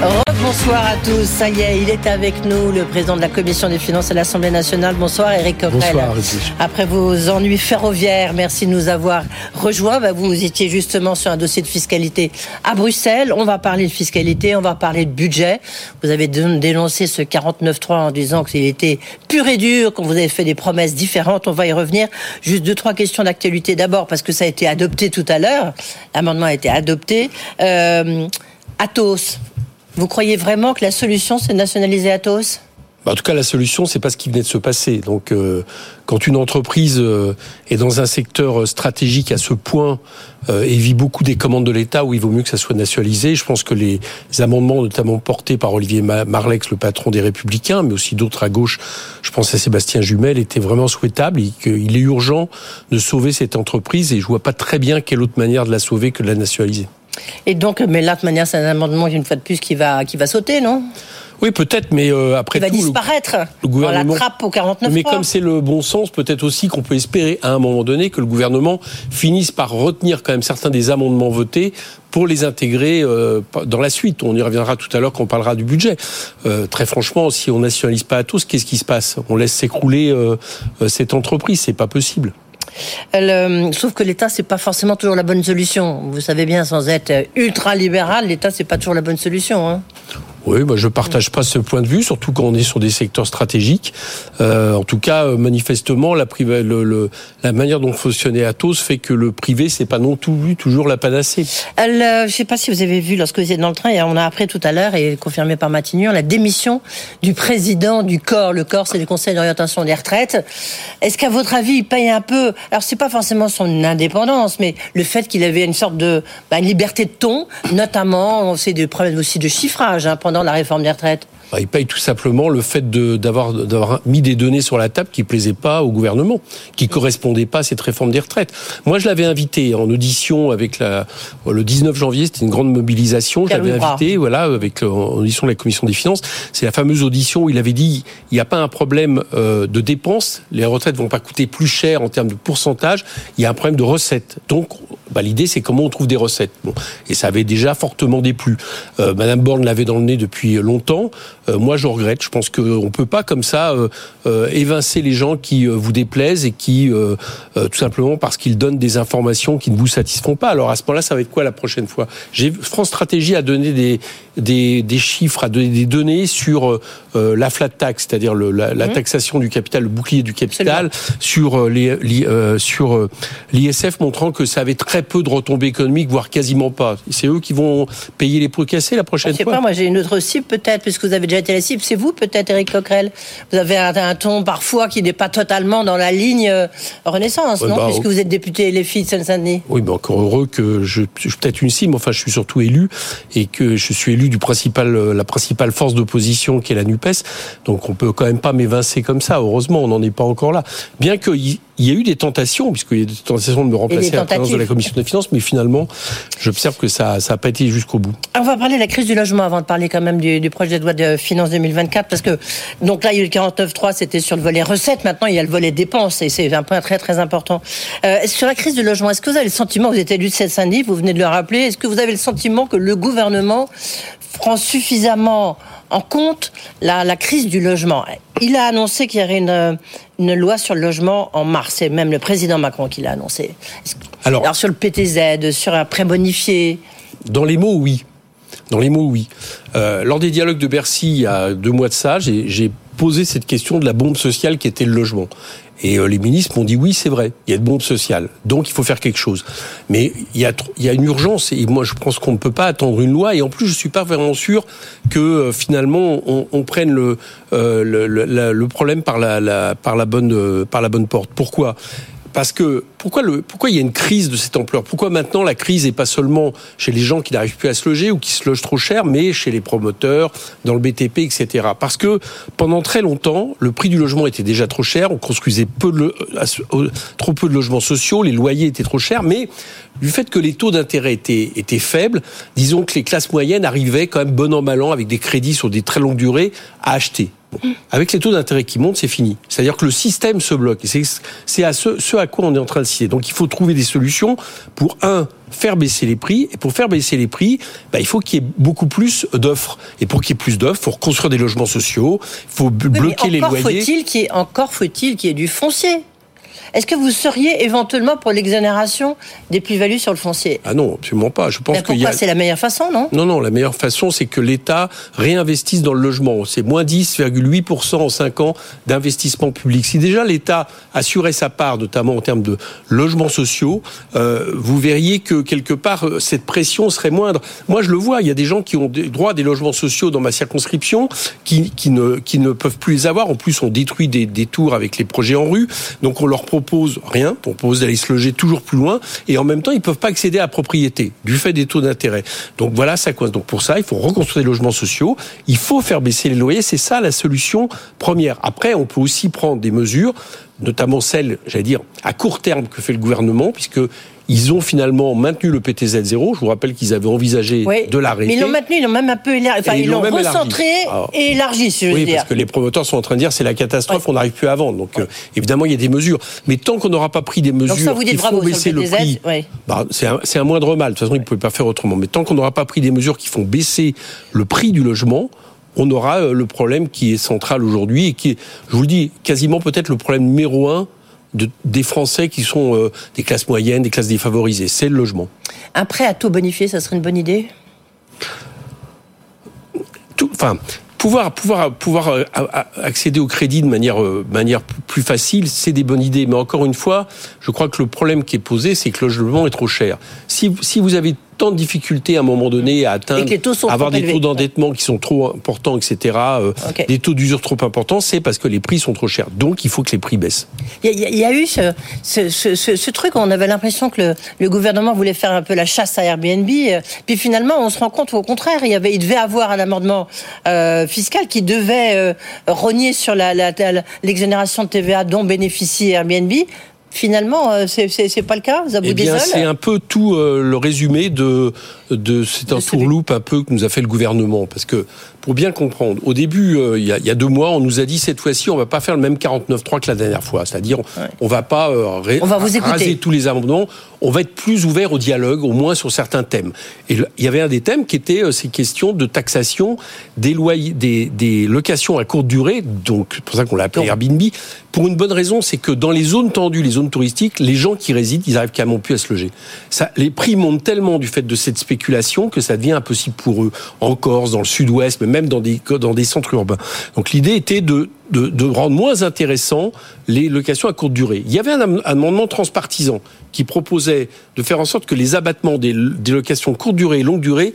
Bonsoir à tous. Ça y est, il est avec nous, le président de la Commission des finances à l'Assemblée nationale. Bonsoir, Eric Coquerel. Bonsoir, Après vos ennuis ferroviaires, merci de nous avoir rejoints. Bah, vous étiez justement sur un dossier de fiscalité à Bruxelles. On va parler de fiscalité, on va parler de budget. Vous avez dénoncé ce 49.3 en disant qu'il était pur et dur, qu'on vous avez fait des promesses différentes. On va y revenir. Juste deux, trois questions d'actualité. D'abord, parce que ça a été adopté tout à l'heure. L'amendement a été adopté. Euh, Athos, vous croyez vraiment que la solution, c'est de nationaliser Atos? Bah, en tout cas, la solution, c'est pas ce qui venait de se passer. Donc, euh, quand une entreprise euh, est dans un secteur euh, stratégique à ce point et vit beaucoup des commandes de l'État, où il vaut mieux que ça soit nationalisé, je pense que les amendements, notamment portés par Olivier Marlex, le patron des Républicains, mais aussi d'autres à gauche, je pense à Sébastien Jumel, étaient vraiment souhaitables et qu'il est urgent de sauver cette entreprise. Et je vois pas très bien quelle autre manière de la sauver que de la nationaliser. Et donc, mais là, de manière, c'est un amendement, une fois de plus, qui va, qui va sauter, non? Oui, peut-être, mais euh, après il va disparaître. Le, gouvernement, la trappe au 49. Mais comme c'est le bon sens, peut-être aussi qu'on peut espérer à un moment donné que le gouvernement finisse par retenir quand même certains des amendements votés pour les intégrer euh, dans la suite. On y reviendra tout à l'heure quand on parlera du budget. Euh, très franchement, si on nationalise pas à tous, qu'est-ce qui se passe? On laisse s'écrouler cette entreprise, c'est pas possible. Euh, sauf que l'État, c'est pas forcément toujours la bonne solution. Vous savez bien, sans être ultra libéral, l'État, c'est pas toujours la bonne solution. Hein. Oui, bah, je partage pas ce point de vue, surtout quand on est sur des secteurs stratégiques. Euh, en tout cas, euh, manifestement, la, manière dont fonctionnait Atos fait que le privé, c'est pas non plus toujours la panacée. Euh, je sais pas si vous avez vu lorsque vous étiez dans le train, on a appris tout à l'heure et confirmé par Matignon la démission du président du corps. Le corps, c'est le Conseil d'orientation des retraites. Est-ce qu'à votre avis, il paye un peu? Alors, c'est pas forcément son indépendance, mais le fait qu'il avait une sorte de bah, liberté de ton, notamment, c'est des problèmes aussi de chiffrage hein, pendant la réforme des retraites bah, il paye tout simplement le fait d'avoir mis des données sur la table qui plaisaient pas au gouvernement, qui correspondaient pas à cette réforme des retraites. Moi, je l'avais invité en audition avec la le 19 janvier, c'était une grande mobilisation. Je l'avais invité, voilà, avec en audition de la commission des finances. C'est la fameuse audition où il avait dit il n'y a pas un problème euh, de dépenses, les retraites vont pas coûter plus cher en termes de pourcentage, il y a un problème de recettes. Donc, bah, l'idée c'est comment on trouve des recettes. Bon, et ça avait déjà fortement déplu. Euh, Madame Borne l'avait dans le nez depuis longtemps. Euh, moi, je regrette. Je pense qu'on ne peut pas comme ça euh, euh, évincer les gens qui vous déplaisent et qui, tout simplement parce qu'ils donnent des informations qui ne vous satisfont pas. Alors à ce moment-là, ça va être quoi la prochaine fois? France Stratégie a donné des, des, des, chiffres, a donné des données sur la flat tax, c'est-à-dire la, la, mmh. taxation du capital, le bouclier du capital, sur les, sur l'ISF, montrant que ça avait très peu de retombées économiques, voire quasiment pas. C'est eux qui vont payer les pots cassés la prochaine fois. Je sais pas, moi j'ai une autre cible peut-être, puisque vous avez déjà été la cible. C'est vous peut-être, Eric Coquerel. Vous avez un, ton parfois qui n'est pas totalement dans la ligne euh, Renaissance, non bah, Puisque vous êtes député les filles de Seine-Saint-Denis. Oui, mais encore heureux que je, je suis peut-être une cible, enfin je suis surtout élu et que je suis élu du principal, euh, la principale force d'opposition qui est la Nupes. Donc on peut quand même pas m'évincer comme ça. Heureusement, on n'en est pas encore là. Bien qu'il y ait eu des tentations, puisqu'il y a eu des tentations de me remplacer à la présidence de la commission des finances, mais finalement, j'observe que ça n'a pas été jusqu'au bout. On va parler de la crise du logement avant de parler quand même du, du projet de loi de finances 2024 parce que donc là il y a eu le 49.3 c'était sur le volet recettes maintenant il y a le volet dépenses et c'est un point très très important euh, sur la crise du logement est-ce que vous avez le sentiment vous êtes élu de cette denis vous venez de le rappeler est-ce que vous avez le sentiment que le gouvernement prend suffisamment en compte la, la crise du logement il a annoncé qu'il y aurait une, une loi sur le logement en mars. C'est même le président Macron qui l'a annoncé. Alors, Alors, sur le PTZ, sur un prêt bonifié. Dans les mots, oui. Dans les mots, oui. Euh, lors des dialogues de Bercy, il y a deux mois de ça, j'ai posé cette question de la bombe sociale qui était le logement. Et euh, les ministres m'ont dit oui, c'est vrai, il y a une bombe sociale, donc il faut faire quelque chose. Mais il y a, il y a une urgence et moi je pense qu'on ne peut pas attendre une loi. Et en plus, je suis pas vraiment sûr que euh, finalement on, prenne le, problème par la bonne porte. Pourquoi? Parce que pourquoi, le, pourquoi il y a une crise de cette ampleur? Pourquoi maintenant la crise n'est pas seulement chez les gens qui n'arrivent plus à se loger ou qui se logent trop cher, mais chez les promoteurs, dans le BTP, etc. Parce que pendant très longtemps, le prix du logement était déjà trop cher, on construisait peu de, trop peu de logements sociaux, les loyers étaient trop chers, mais du fait que les taux d'intérêt étaient, étaient faibles, disons que les classes moyennes arrivaient quand même bon an mal an avec des crédits sur des très longues durées à acheter. Avec les taux d'intérêt qui montent, c'est fini. C'est-à-dire que le système se bloque. C'est à ce, ce, à quoi on est en train de citer. Donc il faut trouver des solutions pour, un, faire baisser les prix. Et pour faire baisser les prix, bah, il faut qu'il y ait beaucoup plus d'offres. Et pour qu'il y ait plus d'offres, il faut reconstruire des logements sociaux, il faut bloquer les loyers. Faut-il qu'il y ait, encore faut-il qu'il y ait du foncier est-ce que vous seriez éventuellement pour l'exonération des plus-values sur le foncier? Ah non, absolument pas. Je pense que a... c'est la meilleure façon, non? Non, non, la meilleure façon, c'est que l'État réinvestisse dans le logement. C'est moins 10,8% en 5 ans d'investissement public. Si déjà l'État assurait sa part, notamment en termes de logements sociaux, euh, vous verriez que quelque part, euh, cette pression serait moindre. Moi, je le vois, il y a des gens qui ont droit à des logements sociaux dans ma circonscription qui, qui, ne, qui ne peuvent plus les avoir. En plus, on détruit des, des tours avec les projets en rue. Donc, on leur propose propose rien, propose d'aller se loger toujours plus loin, et en même temps, ils ne peuvent pas accéder à la propriété du fait des taux d'intérêt. Donc voilà, ça coince. Donc pour ça, il faut reconstruire des logements sociaux, il faut faire baisser les loyers, c'est ça la solution première. Après, on peut aussi prendre des mesures notamment celles, j'allais dire, à court terme que fait le gouvernement, puisque ils ont finalement maintenu le PTZ 0. Je vous rappelle qu'ils avaient envisagé de l'arrêter. Mais ils l'ont maintenu, ils l'ont même un peu élargi. Enfin, ils l'ont recentré et élargi, si je oui, veux dire. parce que les promoteurs sont en train de dire c'est la catastrophe, on n'arrive plus à vendre. Donc, euh, évidemment, il y a des mesures. Mais tant qu'on n'aura pas pris des mesures ça, vous qui font baisser le, le prix, bah, c'est un, un, moindre mal. De toute façon, ils ne pouvaient pas faire autrement. Mais tant qu'on n'aura pas pris des mesures qui font baisser le prix du logement, on aura euh, le problème qui est central aujourd'hui et qui est, je vous le dis, quasiment peut-être le problème numéro un des Français qui sont euh, des classes moyennes, des classes défavorisées. C'est le logement. Un prêt à taux bonifié, ça serait une bonne idée? Tout, Enfin, pouvoir pouvoir pouvoir euh, accéder au crédit de manière euh, manière plus facile, c'est des bonnes idées. Mais encore une fois, je crois que le problème qui est posé, c'est que le logement est trop cher. Si si vous avez tant de difficultés à un moment donné à atteindre, avoir des taux d'endettement qui sont trop importants, etc., euh, des taux d'usure trop importants, c'est parce que les prix sont trop chers. Donc, il faut que les prix baissent. Il y, a, eu ce, ce, ce, ce, truc, on avait l'impression que le, le, gouvernement voulait faire un peu la chasse à Airbnb, euh, puis finalement, on se rend compte au contraire, il, y avait, il devait avoir un amendement euh, fiscal qui devait euh, rogner sur l'exonération la, de TVA dont bénéficie Airbnb. Finalement, euh, c'est pas le cas, eh bien, c'est un peu tout euh, le résumé de, de c'est un tourloupe un peu que nous a fait le gouvernement, parce que pour bien comprendre, au début, euh, il, y a, il, y a, deux mois, on nous a dit cette fois-ci, on va pas faire le même 49.3 que la dernière fois, c'est-à-dire on va pas on va vous raser tous les amendements, on va être plus ouvert au dialogue, au moins sur certains thèmes. Et il y avait un des thèmes qui était ces questions de taxation des loyers, des, des locations à courte durée, donc c'est pour ça qu'on l'a appelé Airbnb, pour une bonne raison, c'est que dans les zones tendues, les zones touristiques, les gens qui résident, ils arrivent carrément plus à se loger. Ça, les prix montent tellement du fait de cette spéculation que ça devient impossible pour eux, en Corse, dans le sud-ouest, mais même dans des, dans des centres urbains. Donc l'idée était de, de, de, rendre moins intéressant les locations à courte durée. Il y avait un amendement transpartisan qui proposait de faire en sorte que les abattements des, locations courte durée et longue durée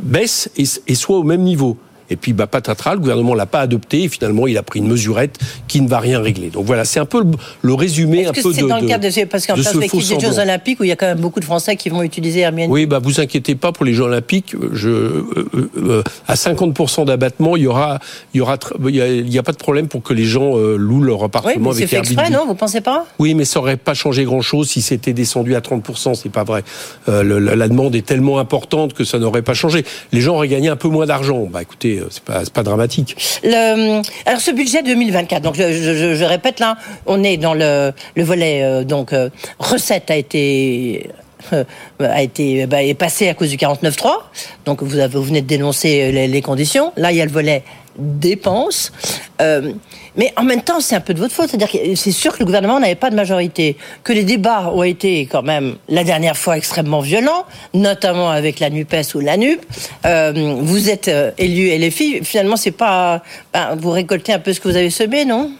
baissent et soient au même niveau. Et puis, bah, patatras, le gouvernement l'a pas adopté et finalement, il a pris une mesurette qui ne va rien régler. Donc voilà, c'est un peu le, résumé un peu de. dans le cadre de parce qu'en perspective des Jeux Olympiques où il y a quand même beaucoup de Français qui vont utiliser Airbnb. Oui, bah vous inquiétez pas pour les Jeux Olympiques. Je, euh, euh, euh à 50% d'abattement, il y aura, il y aura, il y, a, pas de problème pour que les gens euh, louent leur appartement oui, avec fait exprès, non Vous pensez pas? Oui, mais ça aurait pas changé grand-chose si c'était descendu à 30%. C'est pas vrai. Le, la, demande est tellement importante que ça n'aurait pas changé. Les gens auraient gagné un peu moins d'argent. Bah écoutez, c'est pas, pas dramatique. Le, alors ce budget 2024, donc je, répète là, on est dans le, le volet euh, donc euh, recette a été euh, a été bah, est passé à cause du 49.3. Donc vous, venez de dénoncer les, conditions. Là, il y a le volet dépenses. Euh, mais en même temps, c'est un peu de votre faute. C'est-à-dire que c'est sûr que le gouvernement n'avait pas de majorité, que les débats ont été quand même la dernière fois extrêmement violents, notamment avec la Nupes ou la Nup. Euh, vous êtes euh, élu et les filles, finalement, c'est pas ben, vous récoltez un peu ce que vous avez semé, non?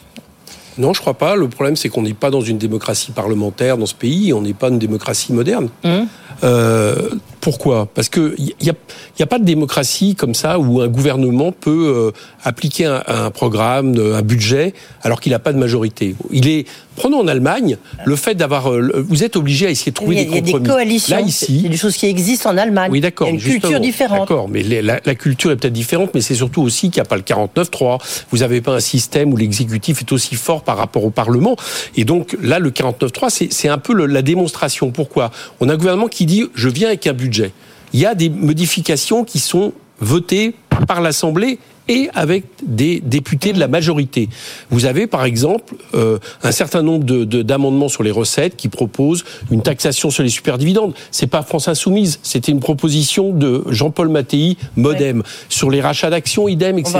Non, je crois pas. Le problème, c'est qu'on n'est pas dans une démocratie parlementaire dans ce pays. On n'est pas une démocratie moderne. Mmh. Euh, pourquoi? Parce que il n'y a, y a, pas de démocratie comme ça où un gouvernement peut euh, appliquer un, un, programme, un budget, alors qu'il n'a pas de majorité. Il est Prenons en Allemagne le fait d'avoir. Euh, vous êtes obligé à essayer de trouver des compromis. Il y a des coalitions. Là ici, c'est des choses qui existent en Allemagne. Oui, d'accord. Il y a une culture différente. D'accord, mais la, la, culture est peut-être différente, mais c'est surtout aussi qu'il n'y a pas le 49-3. Vous n'avez pas un système où l'exécutif est aussi fort par rapport au Parlement. Et donc là, le 49-3, c'est un peu le, la démonstration. Pourquoi? On a un gouvernement qui dit je viens avec un budget. Il y a des modifications qui sont votées par l'Assemblée et avec des députés de la majorité. Vous avez par exemple euh, un certain nombre d'amendements sur les recettes qui proposent une taxation sur les superdividendes. C'est pas France Insoumise, c'était une proposition de Jean-Paul Mattei, Modem, sur les rachats d'actions, idem, etc.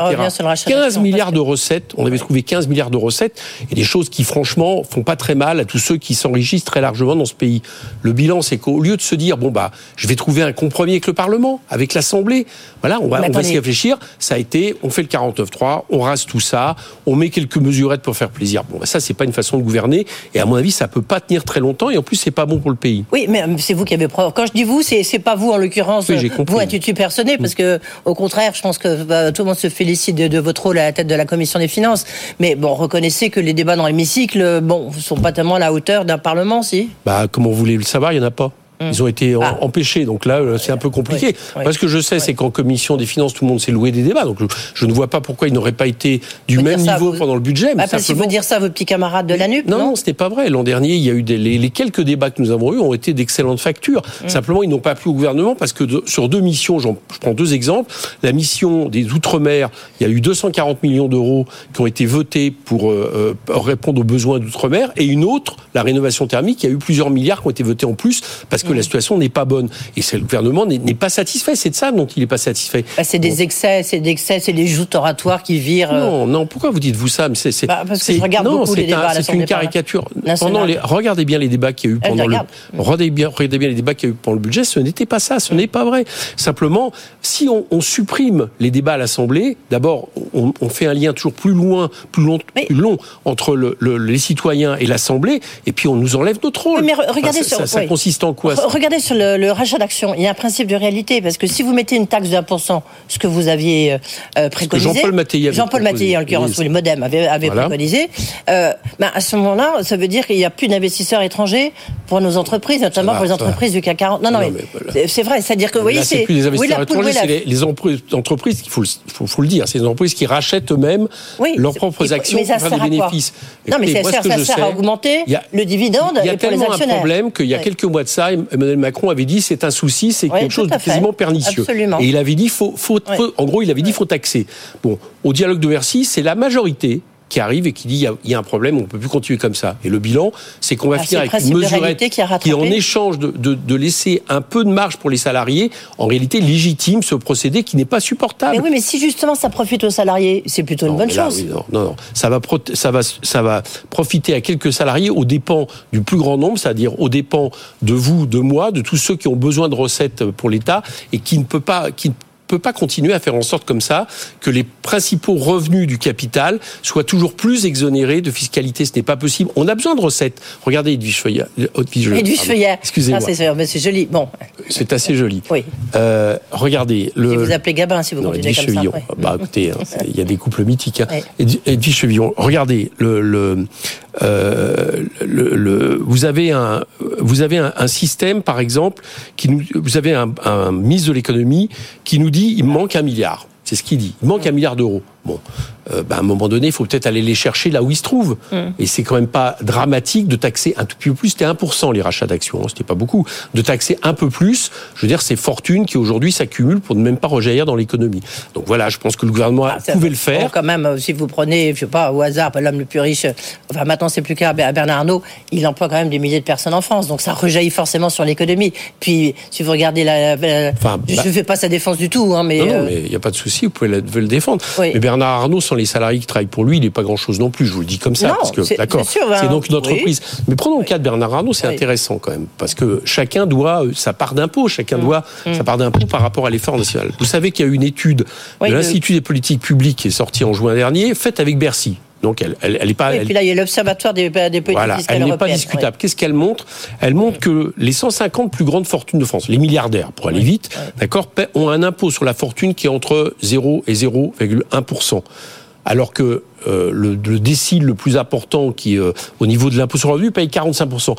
15 milliards de recettes, on avait trouvé 15 milliards de recettes, et des choses qui franchement font pas très mal à tous ceux qui s'enrichissent très largement dans ce pays. Le bilan, c'est qu'au lieu de se dire bon bah je vais trouver un compromis avec le Parlement, avec l'Assemblée, voilà, on va, on va s'y réfléchir. Ça a été on fait le 49-3, on rase tout ça, on met quelques mesurettes pour faire plaisir. Bon, bah, ça, c'est pas une façon de gouverner. Et à mon avis, ça peut pas tenir très longtemps. Et en plus, c'est pas bon pour le pays. Oui, mais euh, c'est vous qui avez preuve. Quand je dis vous, c'est pas vous en l'occurrence, oui, vous à titre personnel, parce que au contraire, je pense que bah, tout le monde se félicite de, votre rôle à la tête de la commission des finances. Mais bon, reconnaissez que les débats dans l'hémicycle, bon, sont pas tellement à la hauteur d'un parlement, si? Bah, comment vous voulez le savoir, il y en a pas. Mmh. Ils ont été ah. empêchés, donc là, euh, c'est un peu compliqué. Parce que je sais, c'est qu'en commission des finances, tout le monde s'est loué des débats. Donc je, ne vois pas pourquoi ils n'auraient pas été du même niveau pendant le budget. Mais parce qu'il faut dire ça à vos petits camarades de la NUP. Non, non, ce n'est pas vrai. L'an dernier, il y a eu des, les, quelques débats que nous avons eus ont été d'excellentes factures. Mmh. Simplement, ils n'ont pas plu au gouvernement parce que sur deux missions, je prends deux exemples. La mission des Outre-mer, il y a eu 240 millions d'euros qui ont été votés pour euh, euh, répondre aux besoins d'Outre-mer. Et une autre, la rénovation thermique, il y a eu plusieurs milliards qui ont été votés en plus parce que la situation n'est pas bonne. Et le gouvernement n'est pas satisfait. C'est de ça dont il n'est pas satisfait. Bah, c'est des excès, c'est des excès, c'est des joutes oratoires qui virent. Euh, non, non. Pourquoi vous dites vous ça c'est, bah, Parce que je regarde beaucoup les débats. C'est une caricature. Pendant les, regardez bien les débats qu'il y a eu pendant le. Regardez bien, regardez bien les débats qu'il y a eu pendant le budget. Ce n'était pas ça. Ce n'est pas vrai. Simplement, si on, on supprime les débats à l'Assemblée, d'abord, on, on, fait un lien toujours plus loin, plus long, plus long entre le, les citoyens et l'Assemblée, et puis on nous enlève notre rôle. Mais regardez ça, ça, consiste en quoi? Regardez sur le, le rachat d'actions, il y a un principe de réalité, parce que si vous mettez une taxe de 1%, ce que vous aviez euh, préconisé... Jean-Paul Mattei Jean-Paul Mattei, en l'occurrence, le Modem avait, avait préconisé, euh, ben à ce moment-là, ça veut dire qu'il n'y a plus d'investisseurs étrangers pour nos entreprises, notamment pour les entreprises du CAC 40. Non, non, mais, c'est vrai, c'est-à-dire que, vous voyez, c'est... plus les investisseurs étrangers, c'est les, entreprises, il faut, faut, le dire, c'est les entreprises qui rachètent eux-mêmes leurs propres actions pour faire des bénéfices. Non, mais ça sert à augmenter le dividende Il y a tellement un problème qu'il y a quelques mois de ça, Emmanuel Macron avait dit c'est un souci, c'est quelque chose de quasiment pernicieux. Et il avait dit faut, faut, en gros, il avait dit faut taxer. Bon, au dialogue de Bercy, c'est la majorité qui arrive et qui dit il y, a un problème, on ne peut plus continuer comme ça. Et le bilan, c'est qu'on va ah, finir avec une mesurette qui, en échange de, de, laisser un peu de marge pour les salariés, en réalité légitime ce procédé qui n'est pas supportable. Mais oui, mais si justement ça profite aux salariés, c'est plutôt une bonne chose. non, non, non, ça va, ça va, ça va profiter à quelques salariés aux dépens du plus grand nombre, c'est-à-dire aux dépens de vous, de moi, de tous ceux qui ont besoin de recettes pour l'État et qui ne peut pas, qui peut pas continuer à faire en sorte comme ça que les principaux revenus du capital soient toujours plus exonérés de fiscalité. Ce n'est pas possible. On a besoin de recettes. Regardez Edwige Feuillard. Edwige Feuillard. Excusez-moi. C'est joli. Bon. C'est assez joli. Oui. Euh, regardez. Le... Vous appelez Gabin si vous non, continuez comme ça. Bah écoutez, hein, il y a des couples mythiques. Hein. Edwige Chevillon. Regardez le, le, euh, le, vous avez un vous avez un, un, système par exemple qui nous vous avez un, un ministre de l'économie qui nous dit il manque un milliard. C'est ce qu'il dit. Il manque un milliard d'euros. Bon, euh, bah, à un moment donné, il faut peut-être aller les chercher là où ils se trouvent. Mm. Et c'est quand même pas dramatique de taxer un tout petit peu plus. C'était 1% les rachats d'actions, hein, c'était pas beaucoup. De taxer un peu plus, je veux dire, ces fortunes qui aujourd'hui s'accumulent pour ne même pas rejaillir dans l'économie. Donc voilà, je pense que le gouvernement ah, pouvait le faire. quand même, euh, si vous prenez, je sais pas, au hasard, l'homme le plus riche, euh, enfin maintenant c'est plus clair, Bernard Arnault, il emploie quand même des milliers de personnes en France. Donc ça rejaillit forcément sur l'économie. Puis si vous regardez la, je ne bah fais pas sa défense du tout, hein, mais non, mais il n'y a pas de souci, vous pouvez le défendre. Mais Bernard Arnault, sans les salariés qui travaillent pour lui, il n'est pas grand-chose non plus. Je vous le dis comme ça, parce que d'accord, hein. c'est donc une entreprise. Mais prenons le cas de Bernard Arnault, c'est intéressant quand même, parce que chacun doit euh, sa part d'impôt, chacun mm. doit mm. sa part d'impôt par rapport à l'effort national. Vous savez qu'il y a eu une étude de l'Institut des politiques publiques qui est sortie en juin dernier, faite avec Bercy. Donc elle, elle, elle est pas. et puis là, il y a l'observatoire des, des politiques voilà, elle n'est pas discutable. Qu'est-ce qu'elle montre? Elle montre que les 150 plus grandes fortunes de France, les milliardaires, pour aller vite, d'accord, ont un impôt sur la fortune qui est entre 0 et 0,1% alors que euh, le, le, décile le plus important, qui euh, au niveau de l'impôt sur le revenu, paye 45%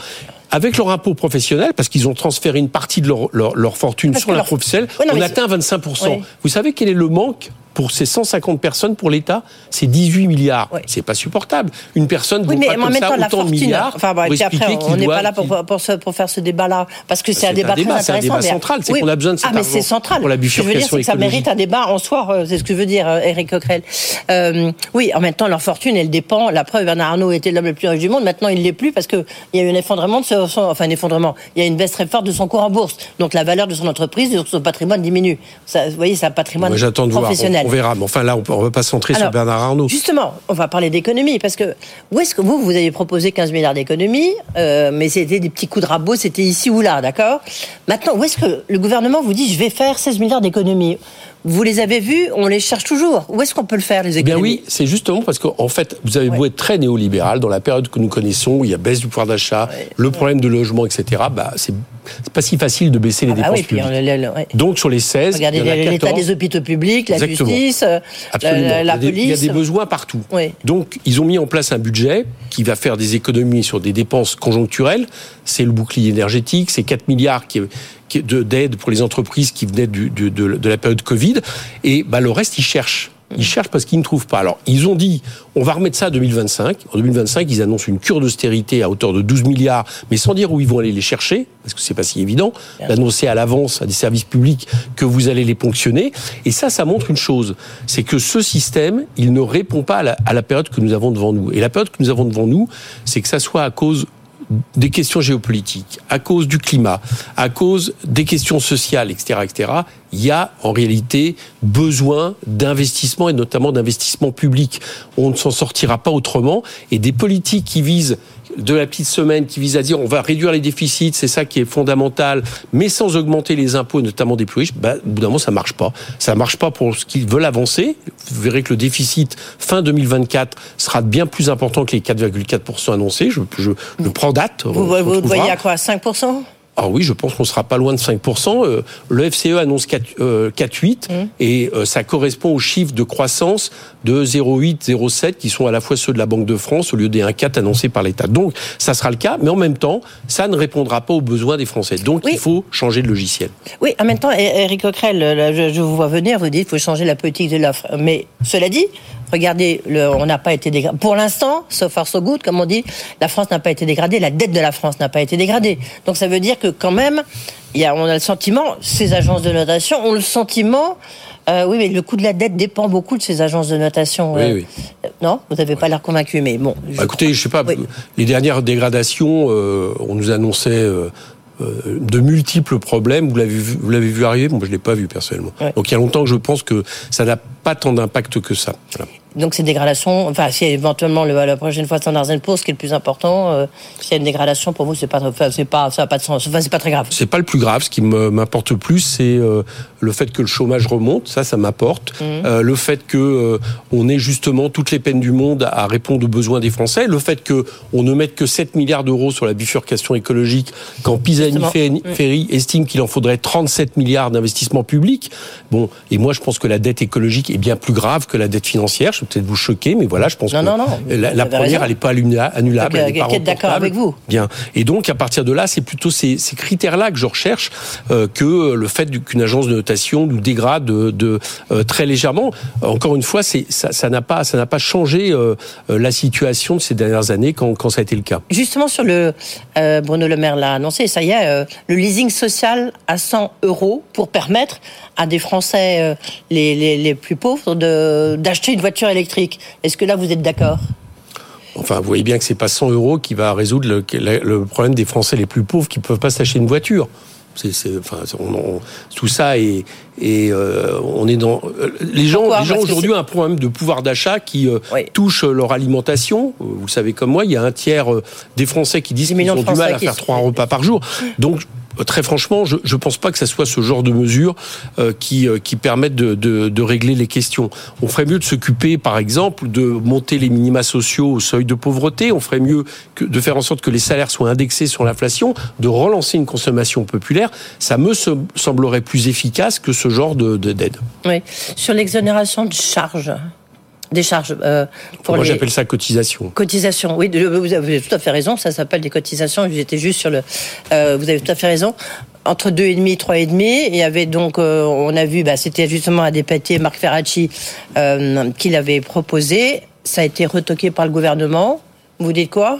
avec leur impôt professionnel, parce qu'ils ont transféré une partie de leur, leur, leur fortune sur la professionnelle, on atteint 25%. Vous savez quel est le manque pour ces 150 personnes, pour l'État, c'est 18 milliards. C'est pas supportable. Une personne oui, mais pas en comme même ça temps, la autant de fortune. milliards. Enfin, bon, et pour puis après, on qu'il n'est pas là pour, pour, ce- pour faire ce débat-là, parce que c'est un C'est débat un débat, très c'est un intéressant. débat mais- central, c'est qu'on a besoin de cet Ah, mais c'est central. pour la Ce que je veux dire, c'est que ça mérite un débat en soi. euh, C'est ce que je veux dire, euh, Eric Coquerel. Euh, oui, en même temps, leur fortune, elle dépend. La preuve, Bernard Arnault était l'homme le plus riche du monde. Maintenant, il l'est plus parce que il y a eu un effondrement de son, enfin un effondrement. Il y a une baisse très forte de son cours en bourse. Donc la valeur de son entreprise, de son patrimoine diminue. Ça, vous voyez, c'est un patrimoine professionnel. On verra. Mais enfin, là, on ne va pas se centrer sur Bernard Arnault. Justement, on va parler d'économie, parce que où est-ce que vous, vous avez proposé 15 milliards d'économies, euh, mais c'était des petits coups de rabot, c'était ici ou là, d'accord? Maintenant, où est-ce que le gouvernement vous dit, je vais faire 16 milliards d'économies Vous les avez vus, on les cherche toujours. Où est-ce qu'on peut le faire, les Eh bien économies oui, c'est justement parce qu'en fait, vous avez beau Ouais. être très néolibéral, dans la période que nous connaissons, où il y a baisse du pouvoir d'achat, le problème de logement, etc., bah, c'est pas si facile de baisser les Ah bah dépenses oui, puis publiques. on le- le- ouais. Donc sur les 16, Regardez l'état 14. des hôpitaux publics, la Exactement. justice, euh, Absolument. la, la il, y a des, police. il y a des besoins partout. Donc, ils ont mis en place un budget qui va faire des économies sur des dépenses conjoncturelles. C'est le bouclier énergétique, c'est 4 milliards qui, d'aide pour les entreprises qui venaient du- du- de, de la période Covid. Et bah, le reste, ils cherchent. Ils cherchent parce qu'ils ne trouvent pas. Alors, ils ont dit, on va remettre ça à 2025. En 2025, ils annoncent une cure d'austérité à hauteur de 12 milliards, mais sans dire où ils vont aller les chercher, parce que c'est pas si évident, d'annoncer à l'avance à des services publics que vous allez les ponctionner. Et ça, ça montre une chose, c'est que ce système, il ne répond pas à la, à la période que nous avons devant nous. Et la période que nous avons devant nous, c'est que ça soit à cause des questions géopolitiques, à cause du climat, à cause des questions sociales, etc., etc., il y a en réalité besoin d'investissement et notamment d'investissement public. On ne s'en sortira pas autrement. Et des politiques qui visent de la petite semaine, qui visent à dire on va réduire les déficits, c'est ça qui est fondamental, mais sans augmenter les impôts, notamment des plus riches, bah, au bout d'un moment, ça marche pas. Ça marche pas pour ce qu'ils veulent avancer. Vous verrez que le déficit fin 2024 sera bien plus important que les 4,4% annoncés. Je, je, je prends date. Vous, vous, vous voyez à quoi 5% Ah oui, je pense qu'on sera pas loin de 5%. Euh, Le FCE annonce 4, euh, 4,8 et euh, ça correspond aux chiffres de croissance de 0,8, 0,7 qui sont à la fois ceux de la Banque de France au lieu des 1,4 annoncés par l'État. Donc ça sera le cas, mais en même temps, ça ne répondra pas aux besoins des Français. Donc Oui. il faut changer de logiciel. Oui, en même temps, Eric Coquerel, je vous vois venir, vous dites qu'il faut changer la politique de l'offre. Mais cela dit, regardez, le- on n'a pas été dégradé. Pour l'instant, so far so good, comme on dit, la France n'a pas été dégradée, la dette de la France n'a pas été dégradée. Donc ça veut dire que quand même, y a, on a le sentiment, ces agences de notation ont le sentiment, euh, oui, mais le coût de la dette dépend beaucoup de ces agences de notation. Oui, euh, oui. Non, vous n'avez pas l'air convaincu, mais bon. je- Bah, écoutez, je sais pas, Oui. les dernières dégradations, euh, on nous annonçait euh, de multiples problèmes. Vous l'avez vu, vous l'avez vu arriver Moi, je l'ai pas vu personnellement. Ouais. Donc il y a longtemps que je pense que ça n'a pas tant d'impact que ça. Voilà. Donc ces dégradations, enfin si éventuellement le, la prochaine fois Standard Poor's, ce qui est le plus important, euh, s'il y a une dégradation pour vous, c'est pas, enfin, c'est pas, ça n'a pas de sens, enfin, c'est pas très grave. C'est pas le plus grave. Ce qui m'importe le plus, c'est euh, le fait que le chômage remonte. Ça, ça m'apporte. Euh, le fait que euh, on ait justement toutes les peines du monde à répondre aux besoins des Français. Le fait que on ne mette que 7 milliards d'euros sur la bifurcation écologique, quand. Pisani-Ferry estime qu'il en faudrait 37 milliards d'investissements publics. Bon, et moi, je pense que la dette écologique est bien plus grave que la dette financière. Je peut-être vous choquer, mais voilà, je pense Non, que non, non, la, première, raison. elle n'est pas annula- annulable. Donc, elle n'est pas d'accord avec vous. Bien. Et donc, à partir de là, c'est plutôt ces, ces critères-là que je recherche euh, que le fait qu'une agence de notation nous dégrade de, de, euh, très légèrement. Encore une fois, c'est, ça, ça n'a pas, ça n'a pas changé euh, la situation de ces dernières années quand, quand ça a été le cas. Justement sur le, Bruno Le Maire l'a annoncé, ça y est, le leasing social à 100 euros pour permettre à des Français les, les, les plus pauvres de, d'acheter une voiture électrique. Est-ce que là vous êtes d'accord? Enfin, vous voyez bien que c'est pas 100 euros qui va résoudre le, problème des Français les plus pauvres qui peuvent pas s'acheter une voiture. C'est, c'est- enfin, on- on- tout ça et on est dans euh, les gens, Pourquoi? les gens aujourd'hui ont un problème de pouvoir d'achat qui euh, Oui. touche leur alimentation. Euh, Vous le savez comme moi, il y a un tiers euh, des Français qui disent 10 qu'ils ont du mal à faire trois repas par jour. Donc euh, Très franchement, je ne pense pas que ça soit ce genre de mesures euh, qui, euh, qui permettent de, régler les questions. On ferait mieux de s'occuper, par exemple, de monter les minima sociaux au seuil de pauvreté. On ferait mieux de faire en sorte que les salaires soient indexés sur l'inflation, de relancer une consommation populaire. Ça me se- semblerait plus efficace que ce genre de de- d'aide. Oui. Sur l'exonération de charges, des charges euh, pour Moi, les j'appelle ça cotisation. cotisations. Oui, vous avez tout à fait raison. Ça s'appelle des cotisations. J'étais juste sur le. euh, vous avez tout à fait raison. entre 2,5 et 3,5. Il y avait donc, euh, on a vu, bah, c'était justement un député, Marc Ferracci, qui l'avait proposé. Ça a été retoqué par le gouvernement. Vous dites quoi?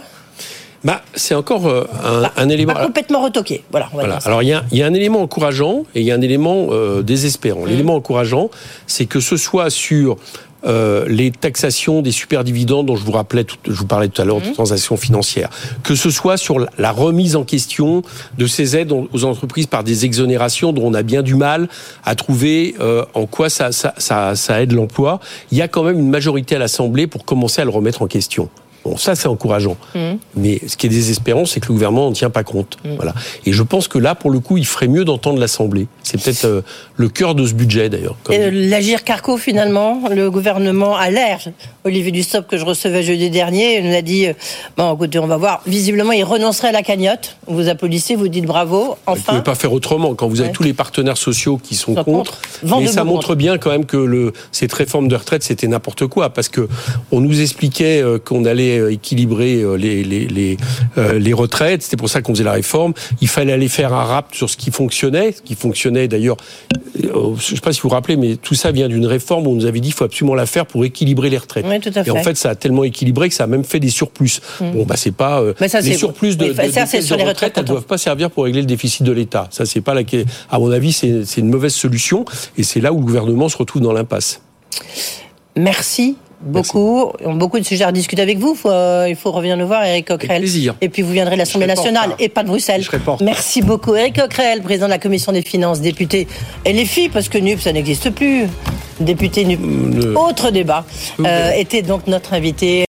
Bah, c'est encore un, bah, un, élément. Pas complètement retoqué. Voilà. voilà. Alors il y, a, il y, a, un élément encourageant et il y a un élément euh, désespérant. Mmh. L'élément encourageant, c'est que ce soit sur euh, les taxations des superdividendes dont je vous rappelais, tout, je vous parlais tout à l'heure, mmh. de transactions financières, que ce soit sur la remise en question de ces aides aux entreprises par des exonérations dont on a bien du mal à trouver euh, en quoi ça, ça, ça, ça aide l'emploi, il y a quand même une majorité à l'Assemblée pour commencer à le remettre en question. Bon, ça, c'est encourageant. Mmh. Mais ce qui est désespérant, c'est que le gouvernement n'en tient pas compte. Mmh. Voilà. Et je pense que là, pour le coup, il ferait mieux d'entendre l'Assemblée. C'est peut-être euh, le cœur de ce budget, d'ailleurs. Euh, L'agir Carco, finalement, le gouvernement a l'air. Olivier Dussopt, que je recevais jeudi dernier, nous a dit euh, Bon, écoutez, on va voir. Visiblement, il renoncerait à la cagnotte. Vous applaudissez, vous dites bravo. Enfin. Vous ne pouvez pas faire autrement quand vous avez ouais. tous les partenaires sociaux qui sont, sont contre. contre. Mais ça montre contre. bien, quand même, que le, cette réforme de retraite, c'était n'importe quoi. Parce que on nous expliquait qu'on allait équilibrer les, les, les, euh, les retraites. C'était pour ça qu'on faisait la réforme. Il fallait aller faire un rap sur ce qui fonctionnait, ce qui fonctionnait d'ailleurs. Euh, je ne sais pas si vous vous rappelez, mais tout ça vient d'une réforme où on nous avait dit qu'il faut absolument la faire pour équilibrer les retraites. Oui, tout à fait. Et en fait, ça a tellement équilibré que ça a même fait des surplus. Mmh. Bon, bah c'est pas euh, ça, les surplus de, oui, de, ça, de, sur de les retraite, retraites, elles doivent pas servir pour régler le déficit de l'État. Ça, c'est pas la. À mon avis, c'est une mauvaise solution, et c'est là où le gouvernement se retrouve dans l'impasse. Merci beaucoup. Merci. Beaucoup de sujets à discuter avec vous. Faut, euh, il faut revenir nous voir, Eric Coquerel. plaisir. Et puis vous viendrez de l'Assemblée nationale et pas de Bruxelles. Merci beaucoup, Eric Coquerel, président de la Commission des finances, député. Et les filles, parce que NUP, ça n'existe plus. Député NUP. Le... Autre débat. Euh, était donc notre invité.